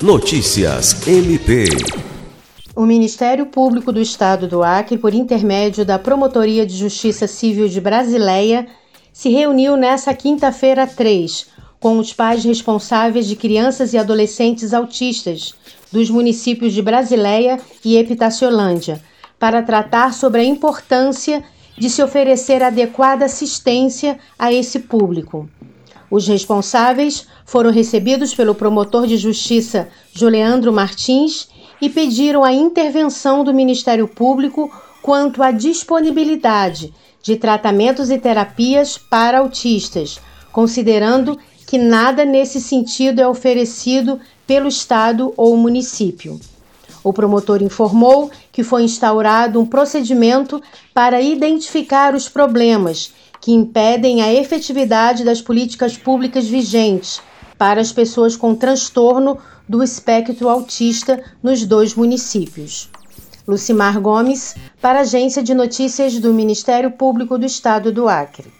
Notícias MP. O Ministério Público do Estado do Acre, por intermédio da Promotoria de Justiça Civil de Brasileia, se reuniu nesta quinta-feira 3 com os pais responsáveis de crianças e adolescentes autistas dos municípios de Brasileia e Epitaciolândia, para tratar sobre a importância de se oferecer adequada assistência a esse público. Os responsáveis foram recebidos pelo promotor de justiça Juliandro Martins e pediram a intervenção do Ministério Público quanto à disponibilidade de tratamentos e terapias para autistas, considerando que nada nesse sentido é oferecido pelo Estado ou município. O promotor informou que foi instaurado um procedimento para identificar os problemas que impedem a efetividade das políticas públicas vigentes para as pessoas com transtorno do espectro autista nos dois municípios. Lucimar Gomes, para a Agência de Notícias do Ministério Público do Estado do Acre.